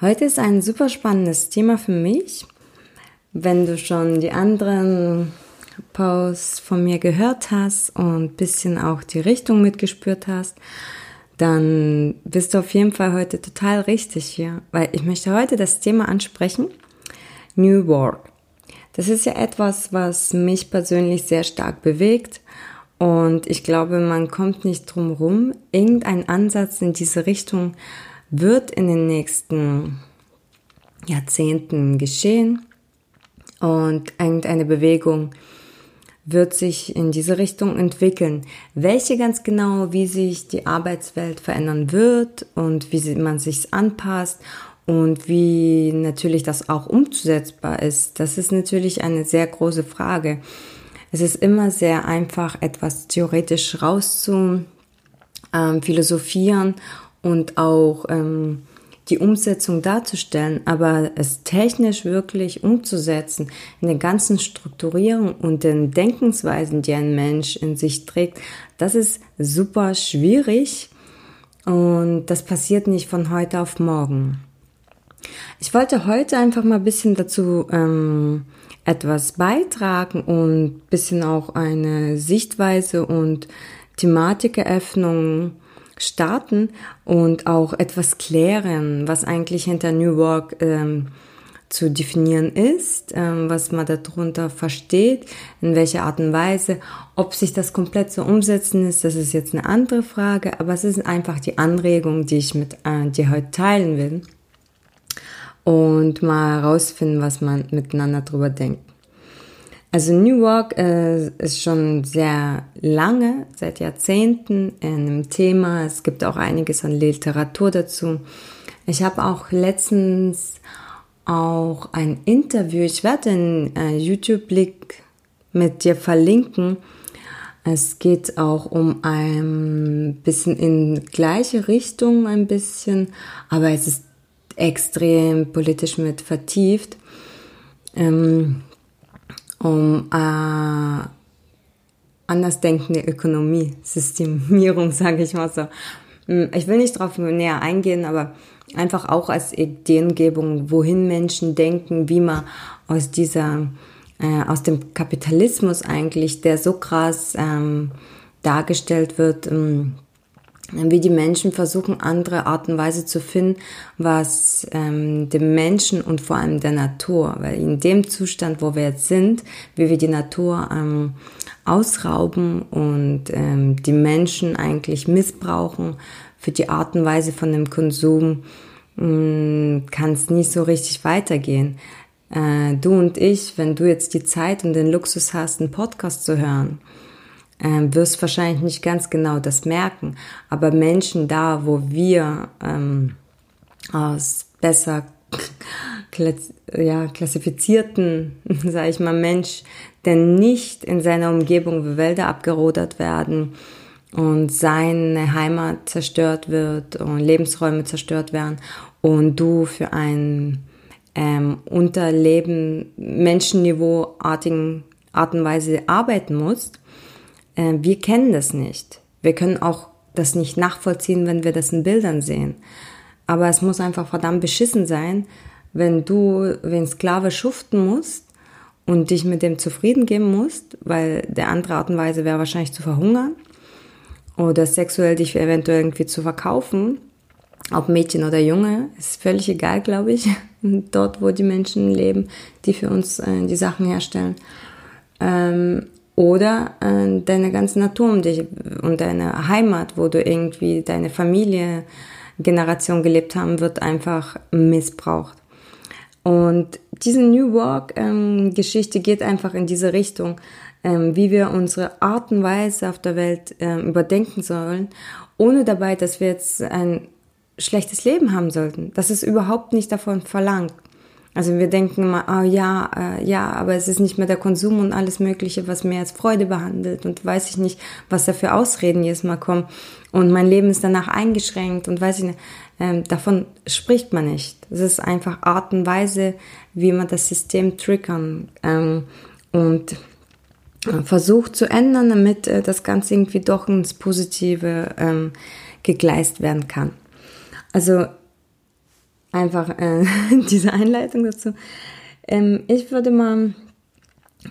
Heute ist ein super spannendes Thema für mich. Wenn du schon die anderen Posts von mir gehört hast und bisschen auch die Richtung mitgespürt hast, dann bist du auf jeden Fall heute total richtig hier, weil ich möchte heute das Thema ansprechen, New Work. Das ist ja etwas, was mich persönlich sehr stark bewegt und ich glaube, man kommt nicht drum rum, irgendein Ansatz in diese Richtung wird in den nächsten Jahrzehnten geschehen und irgendeine Bewegung wird sich in diese Richtung entwickeln. Welche ganz genau, wie sich die Arbeitswelt verändern wird und wie man sich anpasst und wie natürlich das auch umzusetzbar ist, das ist natürlich eine sehr große Frage. Es ist immer sehr einfach, etwas theoretisch rauszu ähm, philosophieren und auch ähm, die Umsetzung darzustellen, aber es technisch wirklich umzusetzen, in den ganzen Strukturierungen und den Denkensweisen, die ein Mensch in sich trägt, das ist super schwierig und das passiert nicht von heute auf morgen. Ich wollte heute einfach mal ein bisschen dazu ähm, etwas beitragen und bisschen auch eine Sichtweise und Thematikeröffnung starten und auch etwas klären, was eigentlich hinter New Work ähm, zu definieren ist, ähm, was man darunter versteht, in welcher Art und Weise, ob sich das komplett so umsetzen ist, das ist jetzt eine andere Frage, aber es ist einfach die Anregung, die ich mit äh, dir heute teilen will und mal herausfinden, was man miteinander drüber denkt. Also New Work äh, ist schon sehr lange, seit Jahrzehnten in einem Thema. Es gibt auch einiges an Literatur dazu. Ich habe auch letztens auch ein Interview, ich werde den äh, YouTube-Link mit dir verlinken. Es geht auch um ein bisschen in gleiche Richtung ein bisschen, aber es ist extrem politisch mit vertieft. Ähm, um äh, andersdenkende Ökonomie, Systemierung, sage ich mal so. Hm, ich will nicht darauf näher eingehen, aber einfach auch als Ideengebung, wohin Menschen denken, wie man aus dieser, äh, aus dem Kapitalismus eigentlich, der so krass ähm, dargestellt wird, ähm, wie die Menschen versuchen, andere Art und Weise zu finden, was ähm, dem Menschen und vor allem der Natur, weil in dem Zustand, wo wir jetzt sind, wie wir die Natur ähm, ausrauben und ähm, die Menschen eigentlich missbrauchen für die Art und Weise von dem Konsum, hm, kann es nicht so richtig weitergehen. Äh, du und ich, wenn du jetzt die Zeit und den Luxus hast, einen Podcast zu hören, ähm, wirst wahrscheinlich nicht ganz genau das merken. Aber Menschen da, wo wir ähm, aus besser ja, klassifizierten, sage ich mal, Mensch, der nicht in seiner Umgebung Wälder abgerodert werden und seine Heimat zerstört wird und Lebensräume zerstört werden und du für ein ähm, Unterleben Menschenniveauartigen Art und Weise arbeiten musst, äh, wir kennen das nicht. Wir können auch das nicht nachvollziehen, wenn wir das in Bildern sehen. Aber es muss einfach verdammt beschissen sein, wenn du ein Sklave schuften musst und dich mit dem zufrieden geben musst, weil der andere Art und Weise wäre wahrscheinlich zu verhungern oder sexuell dich eventuell irgendwie zu verkaufen. Ob Mädchen oder Junge, ist völlig egal, glaube ich, dort, wo die Menschen leben, die für uns äh, die Sachen herstellen. Ähm, oder äh, deine ganze Natur um dich und deine Heimat, wo du irgendwie deine Familie, Generation gelebt haben, wird einfach missbraucht. Und diese New Work ähm, geht einfach in diese Richtung, ähm, wie wir unsere Art und Weise auf der Welt ähm, überdenken sollen, ohne dabei, dass wir jetzt ein schlechtes Leben haben sollten. Das ist überhaupt nicht davon verlangt. Also wir denken immer, oh ja, äh, ja, aber es ist nicht mehr der Konsum und alles Mögliche, was mir als Freude behandelt und weiß ich nicht, was da für Ausreden jedes Mal kommen und mein Leben ist danach eingeschränkt und weiß ich nicht, ähm, davon spricht man nicht. Es ist einfach Art und Weise, wie man das System triggern ähm, und äh, versucht zu ändern, damit äh, das Ganze irgendwie doch ins Positive ähm, gegleist werden kann. Also einfach äh, diese Einleitung dazu. Ähm, ich würde mal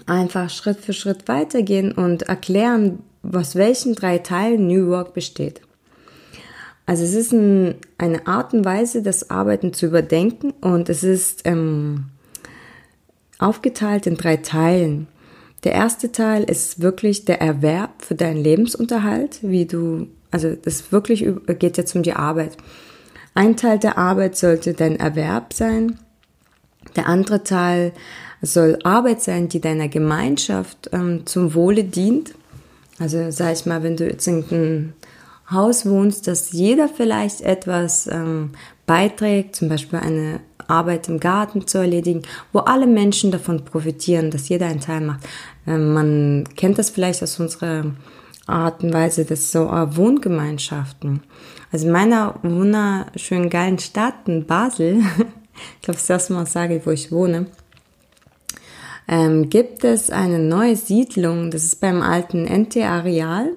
einfach Schritt für Schritt weitergehen und erklären, aus welchen drei Teilen New Work besteht. Also es ist ein, eine Art und Weise, das Arbeiten zu überdenken und es ist ähm, aufgeteilt in drei Teilen. Der erste Teil ist wirklich der Erwerb für deinen Lebensunterhalt, wie du, also das wirklich geht jetzt um die Arbeit. Ein Teil der Arbeit sollte dein Erwerb sein. Der andere Teil soll Arbeit sein, die deiner Gemeinschaft ähm, zum Wohle dient. Also sag ich mal, wenn du jetzt in einem Haus wohnst, dass jeder vielleicht etwas ähm, beiträgt, zum Beispiel eine Arbeit im Garten zu erledigen, wo alle Menschen davon profitieren, dass jeder einen Teil macht. Ähm, man kennt das vielleicht aus unserer Art und Weise, das so äh, Wohngemeinschaften. Also in meiner wunderschönen geilen Stadt in Basel, ich glaube, das erste Mal sage, wo ich wohne, ähm, gibt es eine neue Siedlung, das ist beim alten NT-Areal.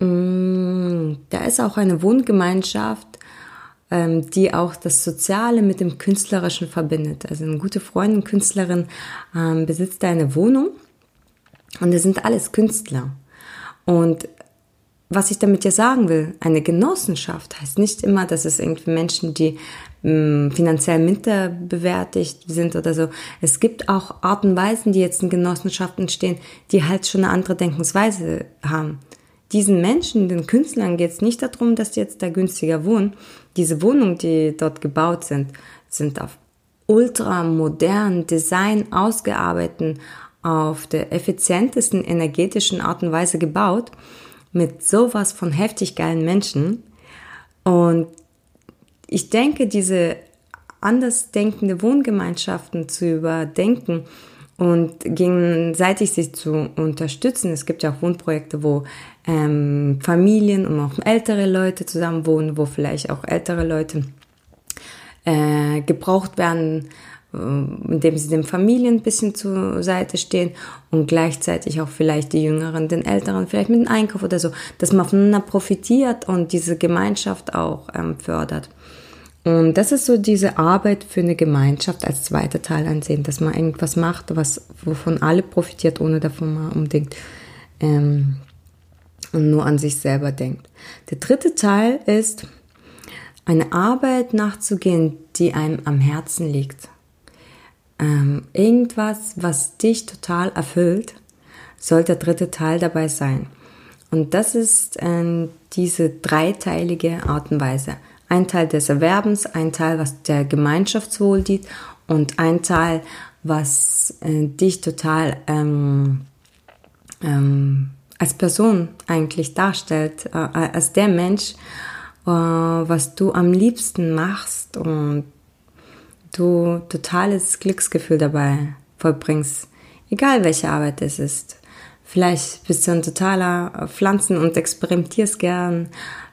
Mm, da ist auch eine Wohngemeinschaft, ähm, die auch das Soziale mit dem Künstlerischen verbindet. Also eine gute Freundin, Künstlerin, ähm, besitzt eine Wohnung und das sind alles Künstler. Und was ich damit ja sagen will, eine Genossenschaft heißt nicht immer, dass es irgendwie Menschen, die mh, mm, finanziell minderbewertigt sind oder so. Es gibt auch Arten und Weisen, die jetzt in Genossenschaften entstehen, die halt schon eine andere Denkensweise haben. Diesen Menschen, den Künstlern geht es nicht darum, dass die jetzt da günstiger wohnen. Diese Wohnungen, die dort gebaut sind, sind auf ultramodernen Design ausgearbeiteten, auf der effizientesten energetischen Art und Weise gebaut mit sowas von heftig geilen Menschen. Und ich denke, diese andersdenkende Wohngemeinschaften zu überdenken und gegenseitig sich zu unterstützen. Es gibt ja auch Wohnprojekte, wo ähm, Familien und auch ältere Leute zusammen wohnen, wo vielleicht auch ältere Leute äh, gebraucht werden indem sie den Familien ein bisschen zur Seite stehen und gleichzeitig auch vielleicht die Jüngeren den Älteren vielleicht mit dem Einkauf oder so, dass man voneinander profitiert und diese Gemeinschaft auch ähm, fördert. Und das ist so diese Arbeit für eine Gemeinschaft als zweiter Teil ansehen, dass man irgendwas macht, was, wovon alle profitiert, ohne davon man unbedingt ähm, nur an sich selber denkt. Der dritte Teil ist, eine Arbeit nachzugehen, die einem am Herzen liegt ähm, irgendwas, was dich total erfüllt, soll der dritte Teil dabei sein. Und das ist äh, diese dreiteilige Art und Weise. Ein Teil des Erwerbens, ein Teil, was der Gemeinschaftswohl dient und ein Teil, was äh, dich total ähm, ähm, als Person eigentlich darstellt, äh, als der Mensch, äh, was du am liebsten machst und du totales Glücksgefühl dabei vollbringst, egal welche Arbeit es ist. Vielleicht bist du ein totaler Pflanzen- und experimentierst gern.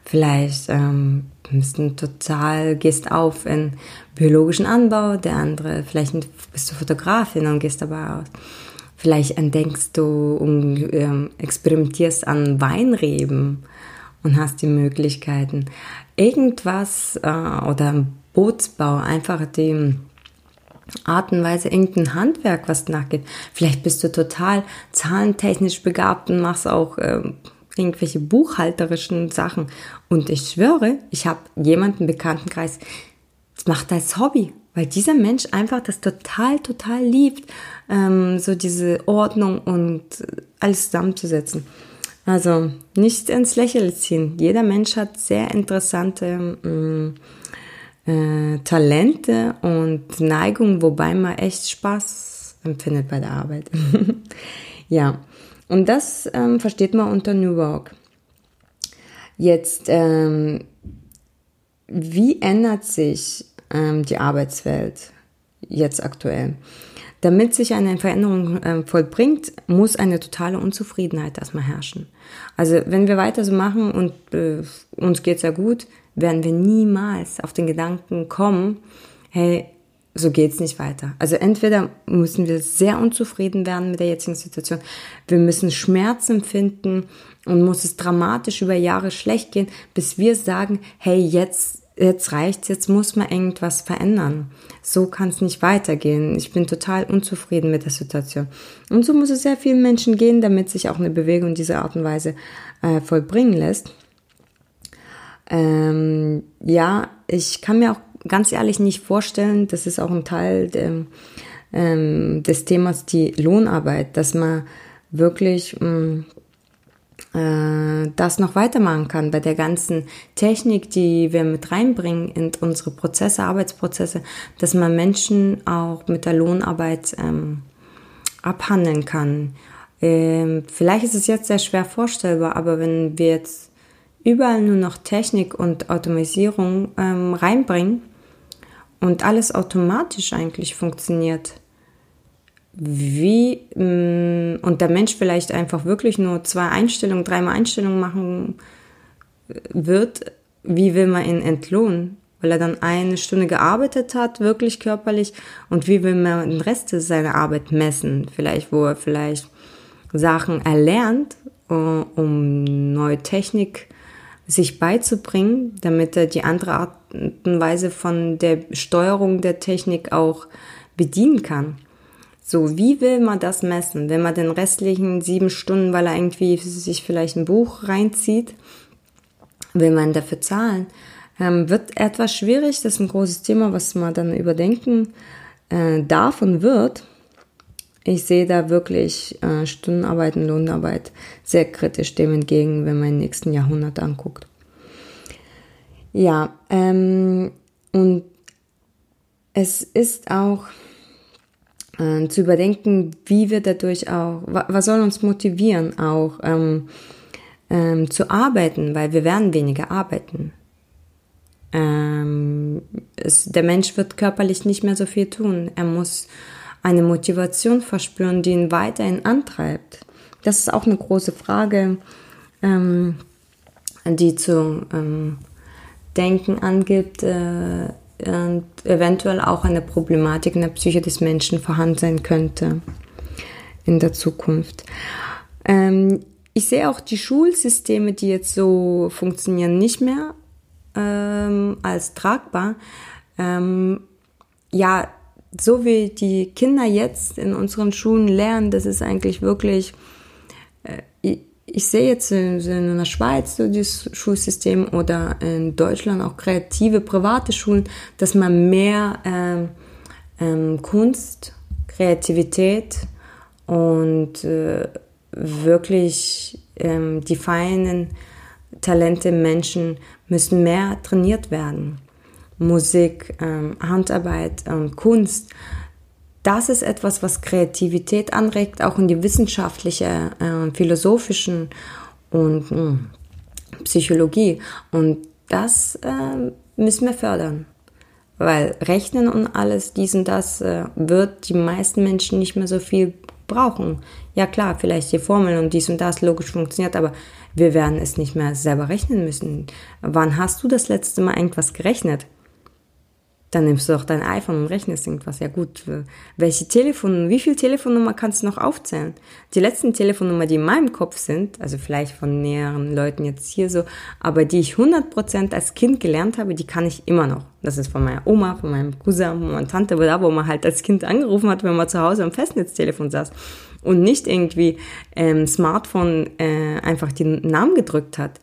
Vielleicht ähm, bist du total, gehst auf in biologischen Anbau. Der andere, vielleicht bist du Fotografin und gehst dabei aus. Vielleicht entdeckst du und ähm, experimentierst an Weinreben und hast die Möglichkeiten. Irgendwas äh, oder Bootsbau, einfach die Art und Weise, irgendein Handwerk, was nachgeht. Vielleicht bist du total zahlentechnisch begabt und machst auch äh, irgendwelche buchhalterischen Sachen. Und ich schwöre, ich habe jemanden im Bekanntenkreis, das macht als Hobby, weil dieser Mensch einfach das total, total liebt, ähm, so diese Ordnung und alles zusammenzusetzen. Also nicht ins Lächeln ziehen. Jeder Mensch hat sehr interessante mh, mm, äh, Talente und Neigungen, wobei man echt Spaß empfindet bei der Arbeit. ja, und das ähm, versteht man unter New Work. Jetzt, ähm, wie ändert sich ähm, die Arbeitswelt jetzt aktuell? Damit sich eine Veränderung äh, vollbringt, muss eine totale Unzufriedenheit erstmal herrschen. Also wenn wir weiter so machen und äh, uns geht's ja gut, werden wir niemals auf den Gedanken kommen, hey, so geht's nicht weiter. Also entweder müssen wir sehr unzufrieden werden mit der jetzigen Situation, wir müssen Schmerz empfinden und muss es dramatisch über Jahre schlecht gehen, bis wir sagen, hey, jetzt jetzt reicht's, jetzt muss man irgendwas verändern. So kann es nicht weitergehen. Ich bin total unzufrieden mit der Situation. Und so muss es sehr vielen Menschen gehen, damit sich auch eine Bewegung dieser Art und Weise äh, vollbringen lässt. Ähm, ja, ich kann mir auch ganz ehrlich nicht vorstellen, das ist auch ein Teil de, ähm, des Themas die Lohnarbeit, dass man wirklich mh, mm, äh, das noch weitermachen kann bei der ganzen Technik, die wir mit reinbringen in unsere Prozesse, Arbeitsprozesse, dass man Menschen auch mit der Lohnarbeit ähm, abhandeln kann. Ähm, vielleicht ist es jetzt sehr schwer vorstellbar, aber wenn wir jetzt überall nur noch Technik und Automatisierung ähm, reinbringen und alles automatisch eigentlich funktioniert, wie mm, und der Mensch vielleicht einfach wirklich nur zwei Einstellungen, dreimal Einstellungen machen wird, wie will man ihn entlohnen? Weil er dann eine Stunde gearbeitet hat, wirklich körperlich, und wie will man den Rest seiner Arbeit messen? Vielleicht, wo er vielleicht Sachen erlernt, äh, um neue Technik sich beizubringen, damit er die andere Art und Weise von der Steuerung der Technik auch bedienen kann. So, wie will man das messen? Wenn man den restlichen sieben Stunden, weil er irgendwie sich vielleicht ein Buch reinzieht, will man dafür zahlen? Ähm, wird etwas schwierig, das ist ein großes Thema, was man dann überdenken äh, darf und wird. Ich sehe da wirklich äh, Stundenarbeit und Lohnarbeit sehr kritisch dem entgegen, wenn man den nächsten Jahrhundert anguckt. Ja, ähm, und es ist auch äh, zu überdenken, wie wir dadurch auch, was soll uns motivieren, auch ähm, ähm, zu arbeiten, weil wir werden weniger arbeiten. Ähm, es, der Mensch wird körperlich nicht mehr so viel tun. Er muss eine Motivation verspüren, die ihn weiterhin antreibt. Das ist auch eine große Frage, ähm, die zu ähm, denken angibt. Äh, und eventuell auch eine Problematik in der Psyche des Menschen vorhanden sein könnte in der Zukunft. Ähm, ich sehe auch die Schulsysteme, die jetzt so funktionieren, nicht mehr ähm, als tragbar. Ähm, ja, so wie die Kinder jetzt in unseren Schulen lernen, das ist eigentlich wirklich, äh, ich sehe jetzt in, in der Schweiz so das Schulsystem oder in Deutschland auch kreative private Schulen, dass man mehr ähm, ähm, Kunst, Kreativität und äh, wirklich ähm, die feinen Talente Menschen müssen mehr trainiert werden. Musik, ähm, Handarbeit, ähm, Kunst das ist etwas, was Kreativität anregt, auch in die wissenschaftliche, äh, philosophischen und mh, hm, Psychologie. Und das äh, müssen wir fördern. Weil Rechnen und alles, dies und das, äh, wird die meisten Menschen nicht mehr so viel brauchen. Ja klar, vielleicht die Formeln und dies und das logisch funktioniert, aber wir werden es nicht mehr selber rechnen müssen. Wann hast du das letzte Mal irgendwas gerechnet? Dann nimmst du doch dein iPhone und rechnest irgendwas. Ja gut, welche Telefon, wie viel Telefonnummer kannst du noch aufzählen? Die letzten Telefonnummer, die in meinem Kopf sind, also vielleicht von näheren Leuten jetzt hier so, aber die ich 100% als Kind gelernt habe, die kann ich immer noch. Das ist von meiner Oma, von meinem Cousin, von meiner Tante, da wo man halt als Kind angerufen hat, wenn man zu Hause am Festnetztelefon saß und nicht irgendwie ähm, Smartphone äh, einfach den Namen gedrückt hat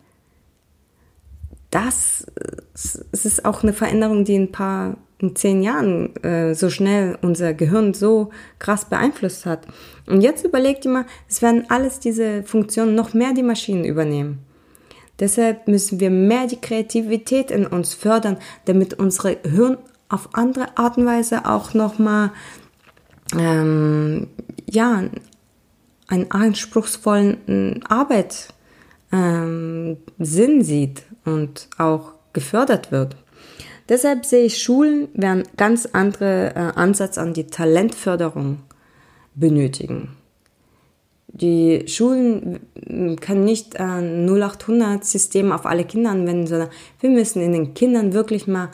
das es ist auch eine Veränderung, die in ein paar, in zehn Jahren äh, so schnell unser Gehirn so krass beeinflusst hat. Und jetzt überlegt ihr mal, es werden alles diese Funktionen noch mehr die Maschinen übernehmen. Deshalb müssen wir mehr die Kreativität in uns fördern, damit unsere Hirn auf andere Art und Weise auch nochmal ähm, ja, einen anspruchsvollen Arbeit ähm, Sinn sieht und auch gefördert wird. Deshalb sehe ich, Schulen werden ganz andere äh, Ansatz an die Talentförderung benötigen. Die Schulen können nicht ein 0800-System auf alle Kinder anwenden, sondern wir müssen in den Kindern wirklich mal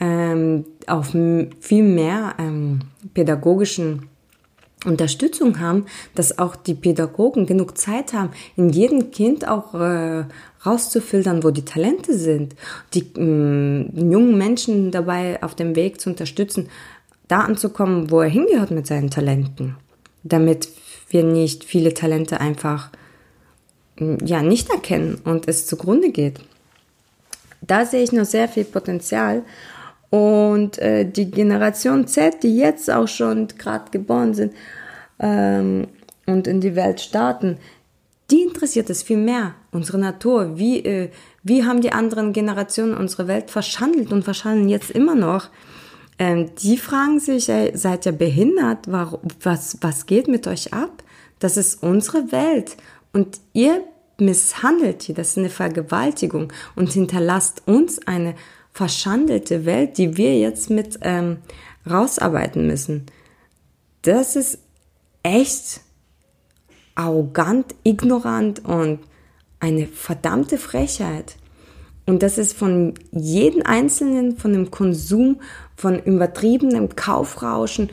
ähm, auf viel mehr ähm, pädagogischen Unterstützung haben, dass auch die Pädagogen genug Zeit haben, in jedem Kind auch äh, rauszufiltern, wo die Talente sind, die äh, jungen Menschen dabei auf dem Weg zu unterstützen, da anzukommen, wo er hingehört mit seinen Talenten, damit wir nicht viele Talente einfach ja nicht erkennen und es zugrunde geht. Da sehe ich noch sehr viel Potenzial und äh, die Generation Z, die jetzt auch schon gerade geboren sind ähm, und in die Welt starten, die interessiert es viel mehr, unsere Natur. Wie, äh, wie haben die anderen Generationen unsere Welt verschandelt und verschandeln jetzt immer noch? Ähm, die fragen sich, ey, seid ihr behindert? Warum, was, was geht mit euch ab? Das ist unsere Welt. Und ihr misshandelt die, das ist eine Vergewaltigung und hinterlasst uns eine verschandelte Welt, die wir jetzt mit ähm, rausarbeiten müssen. Das ist echt arrogant, ignorant und eine verdammte Frechheit. Und das ist von jedem Einzelnen, von dem Konsum, von übertriebenem Kaufrauschen,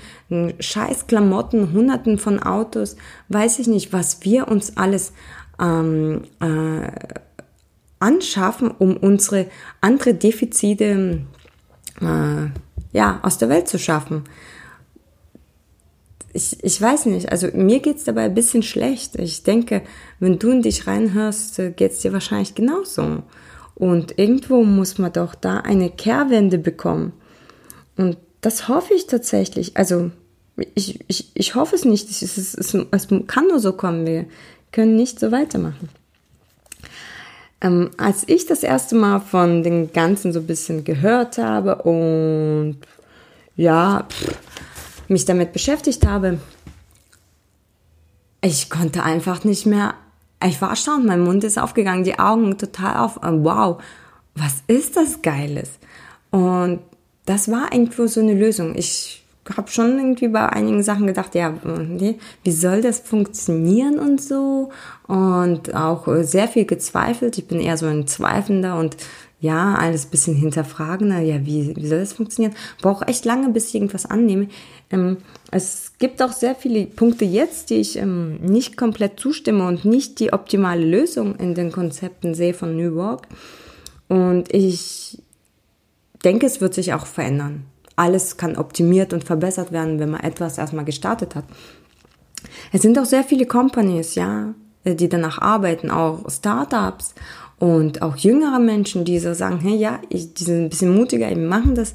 scheiß Klamotten, Hunderten von Autos, weiß ich nicht, was wir uns alles ähm, äh, anschaffen, um unsere andere Defizite äh, ja, aus der Welt zu schaffen. Ich, ich weiß nicht, also mir geht's dabei ein bisschen schlecht. Ich denke, wenn du in dich reinhörst, äh, geht's dir wahrscheinlich genauso. Und irgendwo muss man doch da eine Kehrwende bekommen. Und das hoffe ich tatsächlich. Also ich, ich, ich hoffe es nicht. Es, es, es, es kann nur so kommen. Wir können nicht so weitermachen. Ähm, als ich das erste Mal von den Ganzen so ein bisschen gehört habe und ja, pff, mich damit beschäftigt habe, ich konnte einfach nicht mehr, ich war erstaunt, mein Mund ist aufgegangen, die Augen total auf, äh, wow, was ist das Geiles? Und das war irgendwo so eine Lösung. Ich habe schon irgendwie bei einigen Sachen gedacht, ja, wie soll das funktionieren und so und auch sehr viel gezweifelt. Ich bin eher so ein Zweifelnder und ja, alles bisschen hinterfragender. Ja, wie, wie soll das funktionieren? Brauche echt lange, bis ich irgendwas annehme. Ähm, es gibt auch sehr viele Punkte jetzt, die ich ähm, nicht komplett zustimme und nicht die optimale Lösung in den Konzepten sehe von New Work. Und ich denke, es wird sich auch verändern alles kann optimiert und verbessert werden, wenn man etwas erstmal gestartet hat. Es sind auch sehr viele Companies, ja, äh, die danach arbeiten, auch Startups und auch jüngere Menschen, die so sagen, hey, ja, ich, die sind ein bisschen mutiger, die machen das.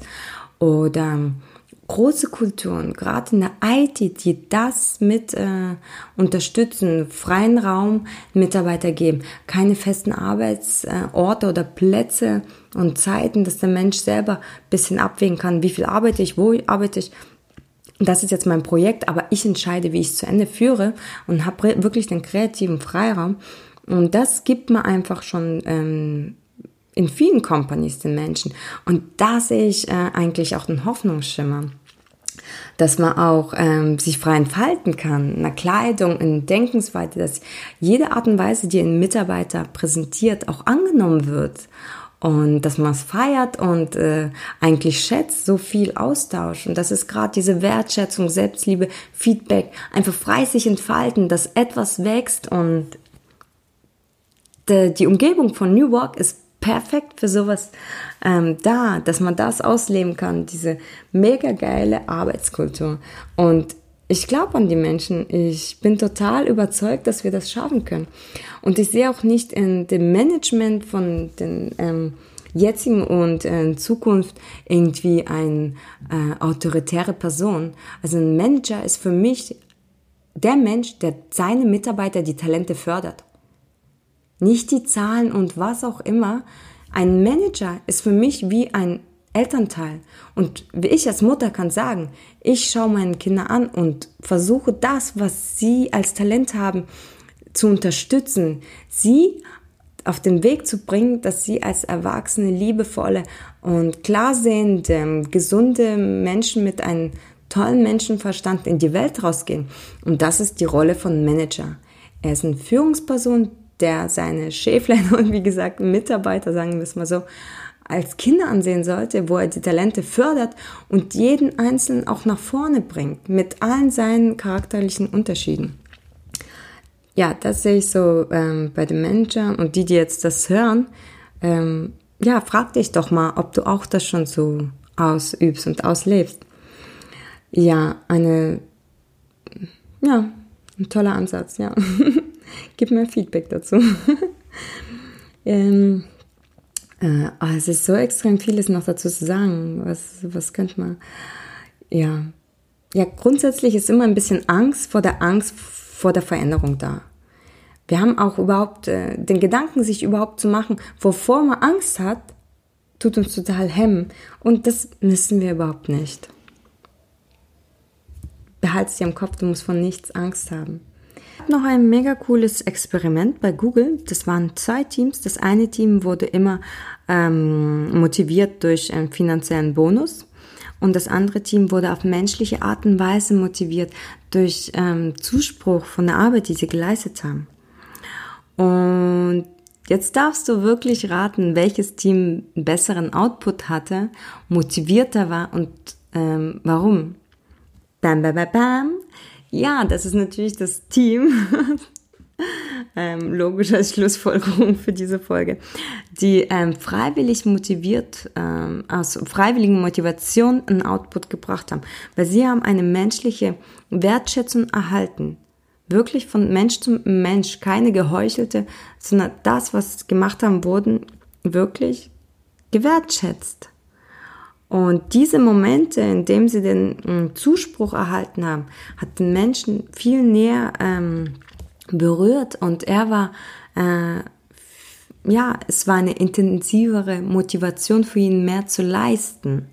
Oder große Kulturen, gerade in der IT, die das mit äh, unterstützen, freien Raum Mitarbeiter geben, keine festen Arbeitsorte oder Plätze und Zeiten, dass der Mensch selber bisschen abwägen kann, wie viel arbeite ich, wo arbeite ich. Das ist jetzt mein Projekt, aber ich entscheide, wie ich es zu Ende führe und habe wirklich den kreativen Freiraum. Und das gibt mir einfach schon ähm, in vielen Companies den Menschen. Und da sehe ich äh, eigentlich auch den Hoffnungsschimmer. Dass man auch ähm, sich frei entfalten kann, in der Kleidung, in Denkensweise, dass jede Art und Weise, die ein Mitarbeiter präsentiert, auch angenommen wird. Und dass man es feiert und äh, eigentlich schätzt, so viel Austausch. Und das ist gerade diese Wertschätzung, Selbstliebe, Feedback, einfach frei sich entfalten, dass etwas wächst und die Umgebung von New Work ist perfekt für sowas ähm, da, dass man das ausleben kann, diese mega geile Arbeitskultur. Und ich glaube an die Menschen. Ich bin total überzeugt, dass wir das schaffen können. Und ich sehe auch nicht in dem Management von den ähm, jetzigen und äh, Zukunft irgendwie eine äh, autoritäre Person. Also ein Manager ist für mich der Mensch, der seine Mitarbeiter die Talente fördert. Nicht die Zahlen und was auch immer. Ein Manager ist für mich wie ein Elternteil. Und wie ich als Mutter kann sagen, ich schaue meine Kinder an und versuche das, was sie als Talent haben, zu unterstützen, sie auf den Weg zu bringen, dass sie als erwachsene, liebevolle und klarsehende, gesunde Menschen mit einem tollen Menschenverstand in die Welt rausgehen. Und das ist die Rolle von Manager. Er ist eine Führungsperson, der seine Schäflein und wie gesagt Mitarbeiter, sagen wir es mal so, als Kinder ansehen sollte, wo er die Talente fördert und jeden Einzelnen auch nach vorne bringt, mit allen seinen charakterlichen Unterschieden. Ja, das sehe ich so ähm, bei den Managern und die, die jetzt das hören, ähm, ja, frag dich doch mal, ob du auch das schon so ausübst und auslebst. Ja, eine, ja, ein toller Ansatz, ja. Gib mir Feedback dazu. ähm, äh, oh, es ist so extrem vieles noch dazu zu sagen. Was, was könnte man, ja. Ja, grundsätzlich ist immer ein bisschen Angst vor der Angst vor der Veränderung da. Wir haben auch überhaupt äh, den Gedanken, sich überhaupt zu machen, wovor man Angst hat, tut uns total hemmen. Und das müssen wir überhaupt nicht. Behalte dir im Kopf, du musst von nichts Angst haben. Noch ein mega cooles Experiment bei Google. Das waren zwei Teams. Das eine Team wurde immer ähm, motiviert durch einen finanziellen Bonus und das andere Team wurde auf menschliche Art und Weise motiviert durch ähm, Zuspruch von der Arbeit, die sie geleistet haben. Und jetzt darfst du wirklich raten, welches Team besseren Output hatte, motivierter war und ähm, warum. Bam, bam, bam, bam. Ja, das ist natürlich das Team. ähm, logische Schlussfolgerung für diese Folge, die ähm, freiwillig motiviert, ähm, aus freiwilligen Motivation einen Output gebracht haben, weil sie haben eine menschliche Wertschätzung erhalten. Wirklich von Mensch zu Mensch, keine geheuchelte, sondern das, was gemacht haben, wurden wirklich gewertschätzt. Und diese Momente, in denen sie den äh, Zuspruch erhalten haben, hat den Menschen viel näher ähm, berührt und er war, äh, ja, es war eine intensivere Motivation für ihn, mehr zu leisten,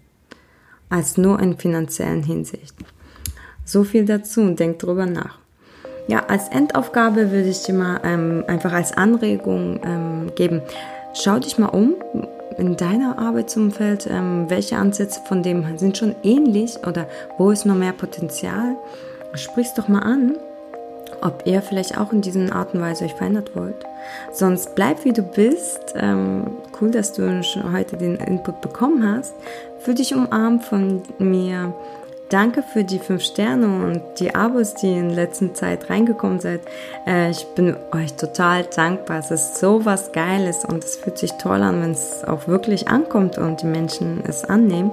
als nur in finanziellen Hinsicht. So viel dazu und denk drüber nach. Ja, als Endaufgabe würde ich dir mal ähm, einfach als Anregung ähm, geben. Schau dich mal um in deiner Arbeitsumfeld. Ähm, welche Ansätze von dem sind schon ähnlich oder wo ist noch mehr Potenzial? Sprich's doch mal an ob ihr vielleicht auch in diesen Art und Weise euch verändert wollt. Sonst bleib wie du bist. Ähm, cool, dass du heute den Input bekommen hast. Fühl dich umarmt von mir. Danke für die fünf Sterne und die Abos, die in letzter Zeit reingekommen sind. Äh, ich bin euch total dankbar. Es ist so was Geiles und es fühlt sich toll an, wenn es auch wirklich ankommt und die Menschen es annehmen.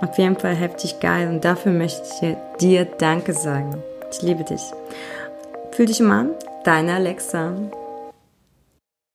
Auf jeden Fall heftig geil und dafür möchte ich dir Danke sagen. Ich liebe dich. Fühl dich mal an, deine Alexa.